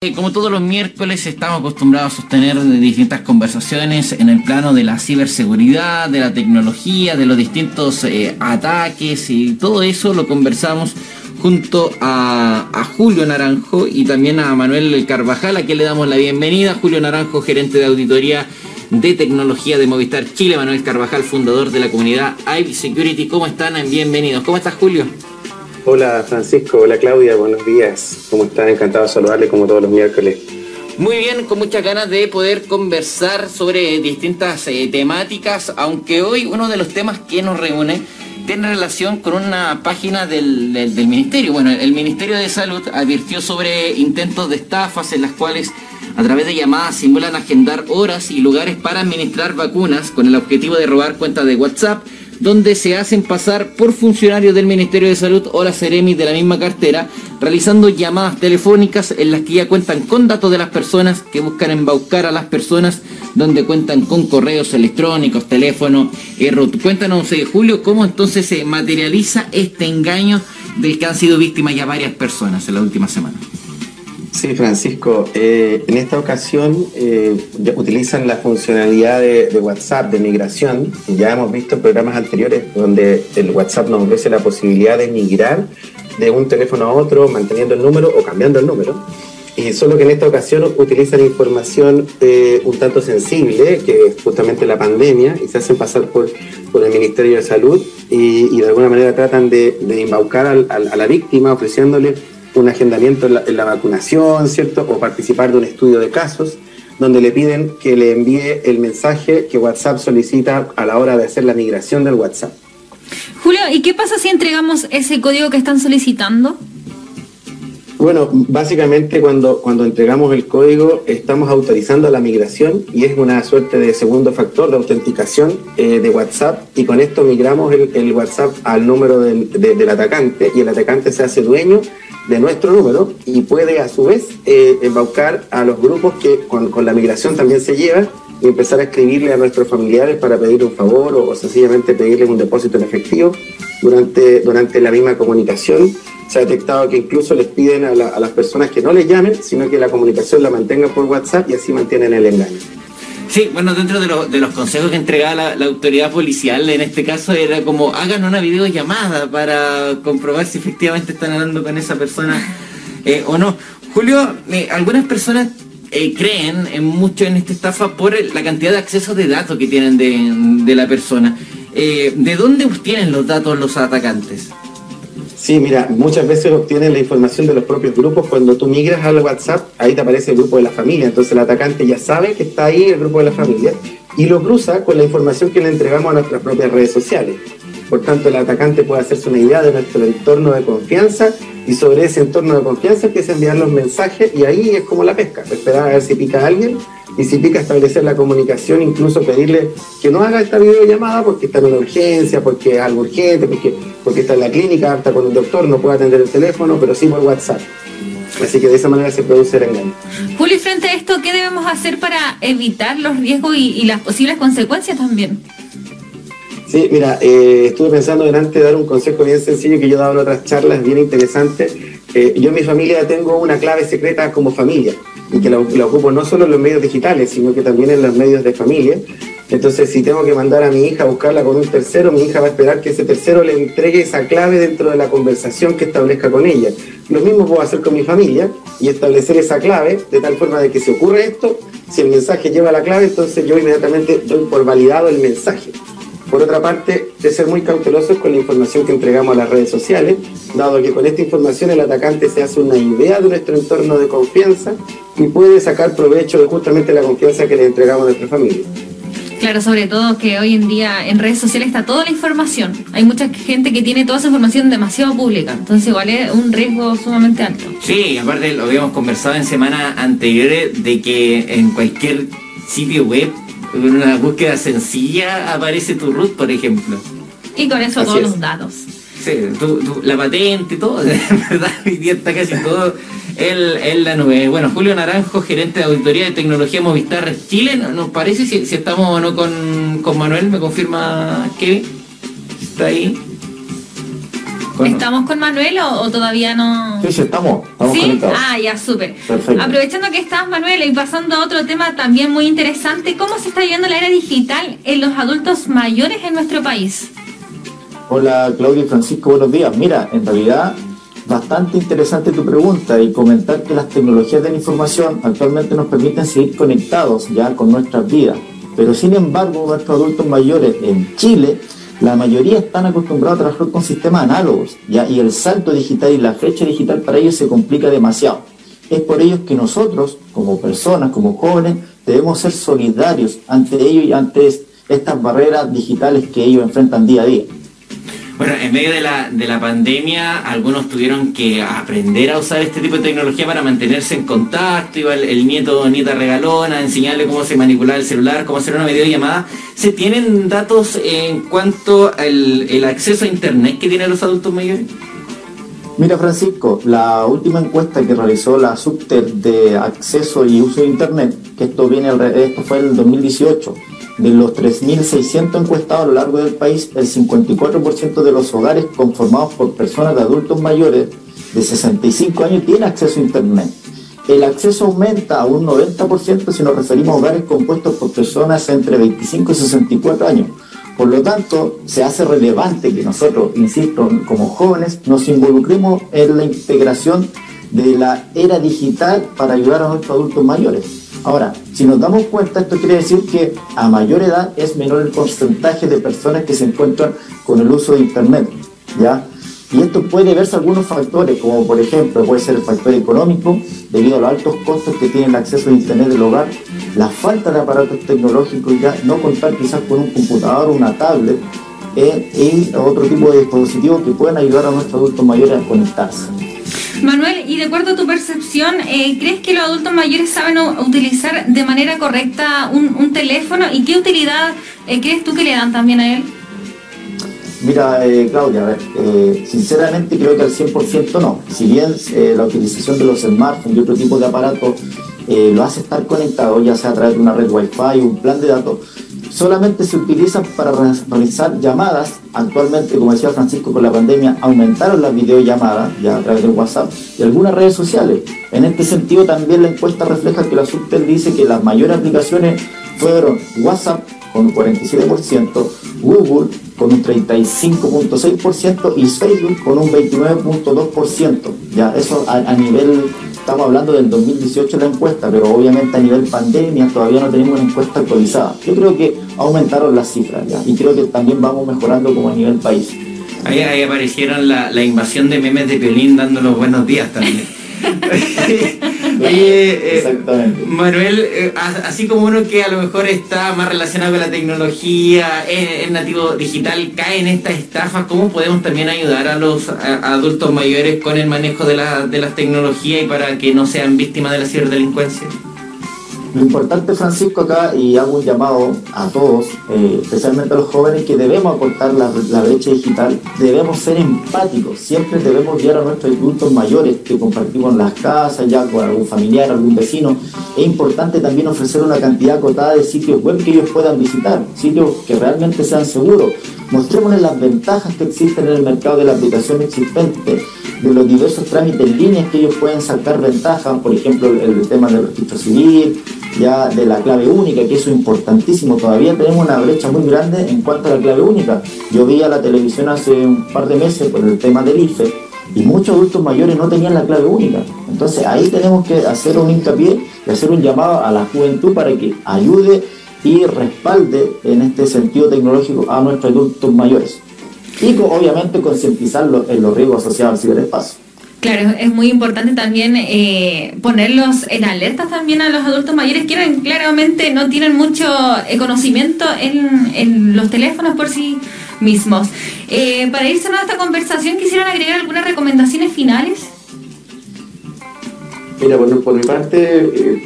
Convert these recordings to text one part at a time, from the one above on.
Eh, como todos los miércoles estamos acostumbrados a sostener distintas conversaciones en el plano de la ciberseguridad, de la tecnología, de los distintos eh, ataques y todo eso lo conversamos junto a, Julio Naranjo y también a Manuel Carvajal, a quien le damos la bienvenida. Julio Naranjo, gerente de auditoría de tecnología de Movistar Chile, Manuel Carvajal, fundador de la comunidad IVE Security. ¿Cómo están? Bienvenidos. ¿Cómo estás, Julio? Hola Francisco, hola Claudia, buenos días. ¿Cómo están? Encantado de saludarles como todos los miércoles. Muy bien, con muchas ganas de poder conversar sobre distintas eh, temáticas, aunque hoy uno de los temas que nos reúne tiene relación con una página del, del, Ministerio. Bueno, el Ministerio de Salud advirtió sobre intentos de estafas en las cuales a través de llamadas simulan agendar horas y lugares para administrar vacunas con el objetivo de robar cuentas de WhatsApp donde se hacen pasar por funcionarios del Ministerio de Salud o la Ceremi de la misma cartera, realizando llamadas telefónicas en las que ya cuentan con datos de las personas, que buscan embaucar a las personas, donde cuentan con correos electrónicos, teléfono, eh, Cuéntanos, eh, Julio, cómo entonces se materializa este engaño del que han sido víctimas ya varias personas en la última semana. Sí, Francisco. Eh, en esta ocasión eh, utilizan la funcionalidad de, WhatsApp de migración. Ya hemos visto programas anteriores donde el WhatsApp nos ofrece la posibilidad de migrar de un teléfono a otro, manteniendo el número o cambiando el número. Y solo que en esta ocasión utilizan información eh, un tanto sensible, que es justamente la pandemia, y se hacen pasar por, por el Ministerio de Salud y, de alguna manera tratan de, de embaucar al, a la víctima ofreciéndole un agendamiento en la, en la, vacunación, ¿cierto? O participar de un estudio de casos, donde le piden que le envíe el mensaje que WhatsApp solicita a la hora de hacer la migración del WhatsApp. Julio, ¿y qué pasa si entregamos ese código que están solicitando? Bueno, básicamente cuando, cuando entregamos el código estamos autorizando la migración y es una suerte de segundo factor de autenticación eh, de WhatsApp y con esto migramos el, el WhatsApp al número del, de, del atacante y el atacante se hace dueño de nuestro número y puede a su vez eh, embaucar a los grupos que con, con, la migración también se lleva y empezar a escribirle a nuestros familiares para pedir un favor o, sencillamente pedirles un depósito en efectivo durante, durante la misma comunicación. Se ha detectado que incluso les piden a, a las personas que no les llamen, sino que la comunicación la mantengan por WhatsApp y así mantienen el engaño. Sí, bueno, dentro de, lo, de, los consejos que entregaba la, autoridad policial, en este caso era como hagan una videollamada para comprobar si efectivamente están hablando con esa persona eh, o no. Julio, eh, algunas personas eh, creen en mucho en esta estafa por la cantidad de accesos de datos que tienen de, de la persona. ¿De dónde obtienen los datos los atacantes? Sí, mira, muchas veces obtienen la información de los propios grupos. Cuando tú migras al WhatsApp, ahí te aparece el grupo de la familia. Entonces el atacante ya sabe que está ahí el grupo de la familia y lo cruza con la información que le entregamos a nuestras propias redes sociales. Por tanto, el atacante puede hacerse una idea de nuestro entorno de confianza y sobre ese entorno de confianza empieza a enviar los mensajes y ahí es como la pesca, esperar a ver si pica a alguien y si pica establecer la comunicación, incluso pedirle que no haga esta videollamada porque está en una urgencia, porque es algo urgente, porque, porque está en la clínica, está con el doctor, no puede atender el teléfono, pero sí por WhatsApp. Así que de esa manera se produce el engaño. Juli, frente a esto, ¿qué debemos hacer para evitar los riesgos y, y las posibles consecuencias también? Sí, mira, eh, estuve pensando delante de dar un consejo bien sencillo que yo he dado en otras charlas bien interesantes. Eh, yo en mi familia tengo una clave secreta como familia y que la, ocupo no solo en los medios digitales, sino que también en los medios de familia. Entonces, si tengo que mandar a mi hija a buscarla con un tercero, mi hija va a esperar que ese tercero le entregue esa clave dentro de la conversación que establezca con ella. Lo mismo puedo hacer con mi familia y establecer esa clave de tal forma de que si ocurre esto, si el mensaje lleva la clave, entonces yo inmediatamente doy por validado el mensaje. Por otra parte, de ser muy cautelosos con la información que entregamos a las redes sociales, dado que con esta información el atacante se hace una idea de nuestro entorno de confianza y puede sacar provecho de justamente la confianza que le entregamos a nuestra familia. Claro, sobre todo que hoy en día en redes sociales está toda la información. Hay mucha gente que tiene toda esa información demasiado pública, entonces igual es un riesgo sumamente alto. Sí, aparte lo habíamos conversado en semanas anteriores de que en cualquier sitio web con una búsqueda sencilla aparece tu root, por ejemplo. Y con eso Así todos es. los datos. Sí, tu, tu, la patente, todo, de verdad, hoy día está casi todo en, la nube. Bueno, Julio Naranjo, gerente de auditoría de tecnología Movistar Chile, ¿nos parece si, si estamos o no con, con Manuel? ¿Me confirma Kevin? ¿Está ahí? ¿Estamos con Manuel o, todavía no? Sí, sí, estamos, estamos ¿Sí? Ah, ya, súper. Aprovechando que estás, Manuel, y pasando a otro tema también muy interesante, ¿cómo se está viviendo la era digital en los adultos mayores en nuestro país? Hola, Claudia y Francisco, buenos días. Mira, en realidad bastante interesante tu pregunta y comentar que las tecnologías de la información actualmente nos permiten seguir conectados ya con nuestras vidas. Pero sin embargo, nuestros adultos mayores en Chile la mayoría están acostumbrados a trabajar con sistemas análogos, ¿ya? y el salto digital y la fecha digital para ellos se complica demasiado. Es por ello que nosotros, como personas, como jóvenes, debemos ser solidarios ante ellos y ante estas barreras digitales que ellos enfrentan día a día. Bueno, en medio de la, de la pandemia, algunos tuvieron que aprender a usar este tipo de tecnología para mantenerse en contacto. Iba el, nieto o nieta regalona, enseñarle cómo se manipulaba el celular, cómo hacer una videollamada. ¿Se tienen datos en cuanto al el acceso a Internet que tienen los adultos mayores? Mira Francisco, la última encuesta que realizó la Subter de acceso y uso de Internet, que esto viene esto fue en el 2018, de los 3.600 encuestados a lo largo del país, el 54% de los hogares conformados por personas de adultos mayores de 65 años tiene acceso a Internet. El acceso aumenta a un 90% si nos referimos a hogares compuestos por personas entre 25 y 64 años. Por lo tanto, se hace relevante que nosotros, insisto, como jóvenes, nos involucremos en la integración de la era digital para ayudar a nuestros adultos mayores. Ahora, si nos damos cuenta, esto quiere decir que a mayor edad es menor el porcentaje de personas que se encuentran con el uso de Internet, ¿ya? Y esto puede verse algunos factores, como por ejemplo puede ser el factor económico, debido a los altos costos que tiene el acceso a Internet del hogar, la falta de aparatos tecnológicos, ya no contar quizás con un computador una tablet, eh, y otro tipo de dispositivos que puedan ayudar a nuestros adultos mayores a conectarse. Manuel, y de acuerdo a tu percepción, eh, ¿crees que los adultos mayores saben utilizar de manera correcta un, teléfono? ¿Y qué utilidad eh, crees tú que le dan también a él? Mira, eh, Claudia, a ver, sinceramente creo que al 100% no. Si bien la utilización de los smartphones y otro tipo de aparatos lo hace estar conectado, ya sea a través de una red Wi-Fi o un plan de datos, solamente se utilizan para realizar llamadas. Actualmente, como decía Francisco, con la pandemia aumentaron las videollamadas ya a través de WhatsApp y algunas redes sociales. En este sentido, también la encuesta refleja que la Subtel dice que las mayores aplicaciones fueron WhatsApp con un 47%, Google con un 35.6% y Facebook con un 29.2%. Ya eso a nivel estamos hablando del 2018 la encuesta, pero obviamente a nivel pandemia todavía no tenemos una encuesta actualizada. Yo creo que aumentaron las cifras ya, y creo que también vamos mejorando como a nivel país. Ahí, aparecieron la, invasión de memes de Piolín dando los buenos días también. Oye, eh, Manuel, eh, así como uno que a lo mejor está más relacionado con la tecnología, es, nativo digital, cae en estas estafas, ¿cómo podemos también ayudar a los adultos mayores con el manejo de, la, de las tecnologías y para que no sean víctimas de la ciberdelincuencia? Lo importante, Francisco, acá, y hago un llamado a todos, eh, especialmente a los jóvenes, que debemos acortar la, brecha digital, debemos ser empáticos, siempre debemos guiar a nuestros adultos mayores que compartimos las casas ya con algún familiar, algún vecino. Es importante también ofrecer una cantidad acotada de sitios web que ellos puedan visitar, sitios que realmente sean seguros. Mostrémosles las ventajas que existen en el mercado de la aplicación existente, de los diversos trámites en línea que ellos pueden sacar ventaja, por ejemplo, el tema del registro civil, ya de la clave única, que eso es importantísimo. Todavía tenemos una brecha muy grande en cuanto a la clave única. Yo vi a la televisión hace un par de meses por el tema del IFE y muchos adultos mayores no tenían la clave única. Entonces ahí tenemos que hacer un hincapié y hacer un llamado a la juventud para que ayude y respalde en este sentido tecnológico a nuestros adultos mayores. Y obviamente concientizarlos en los riesgos asociados al ciberespacio. Claro, es muy importante también eh, ponerlos en alerta también a los adultos mayores que claramente no tienen mucho eh, conocimiento en, los teléfonos por sí mismos. Eh, para ir cerrando esta conversación, ¿quisieran agregar algunas recomendaciones finales? Mira, bueno, por mi parte,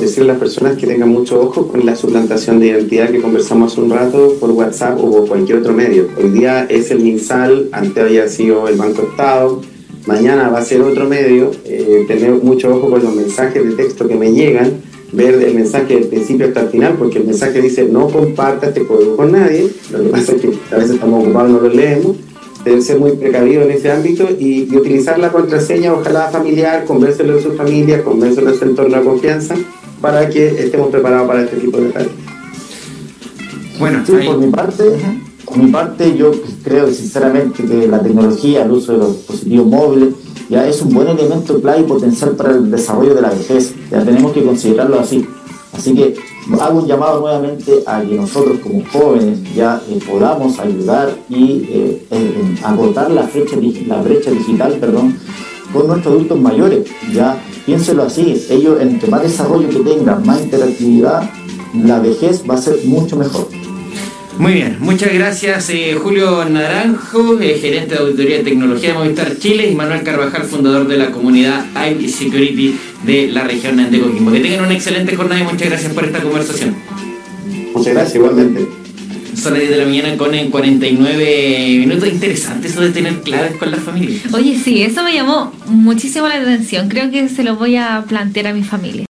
decirle a las personas que tengan mucho ojo con la suplantación de identidad que conversamos hace un rato por WhatsApp o cualquier otro medio. Hoy día es el MinSal, antes había sido el Banco Estado mañana va a ser otro medio, eh, tener mucho ojo con los mensajes de texto que me llegan, ver el mensaje del principio hasta el final, porque el mensaje dice no comparta este código con nadie, lo que pasa es que a veces estamos ocupados no lo leemos, deben ser muy precavidos en ese ámbito y, utilizar la contraseña, ojalá familiar, convérselo de su familia, convérselo de su entorno de confianza, para que estemos preparados para este tipo de tareas. Bueno, sí, por mi parte, por mi parte yo creo sinceramente que la tecnología, el uso de los dispositivos móviles, ya es un buen elemento clave y potencial para el desarrollo de la vejez. Ya tenemos que considerarlo así. Así que hago un llamado nuevamente a que nosotros como jóvenes ya eh, podamos ayudar y eh, agotar la la brecha digital perdón, con nuestros adultos mayores. Ya piénselo así, ellos entre más desarrollo que tengan, más interactividad, la vejez va a ser mucho mejor. Muy bien, muchas gracias eh, Julio Naranjo, eh, gerente de auditoría de tecnología de Movistar Chile, y Manuel Carvajal, fundador de la comunidad IT Security de la región de Coquimbo. Que tengan una excelente jornada y muchas gracias por esta conversación. Muchas gracias, igualmente. Son las 10 de la mañana con 49 minutos. Interesante eso de tener claves con la familia. Oye, sí, eso me llamó muchísimo la atención. Creo que se lo voy a plantear a mi familia.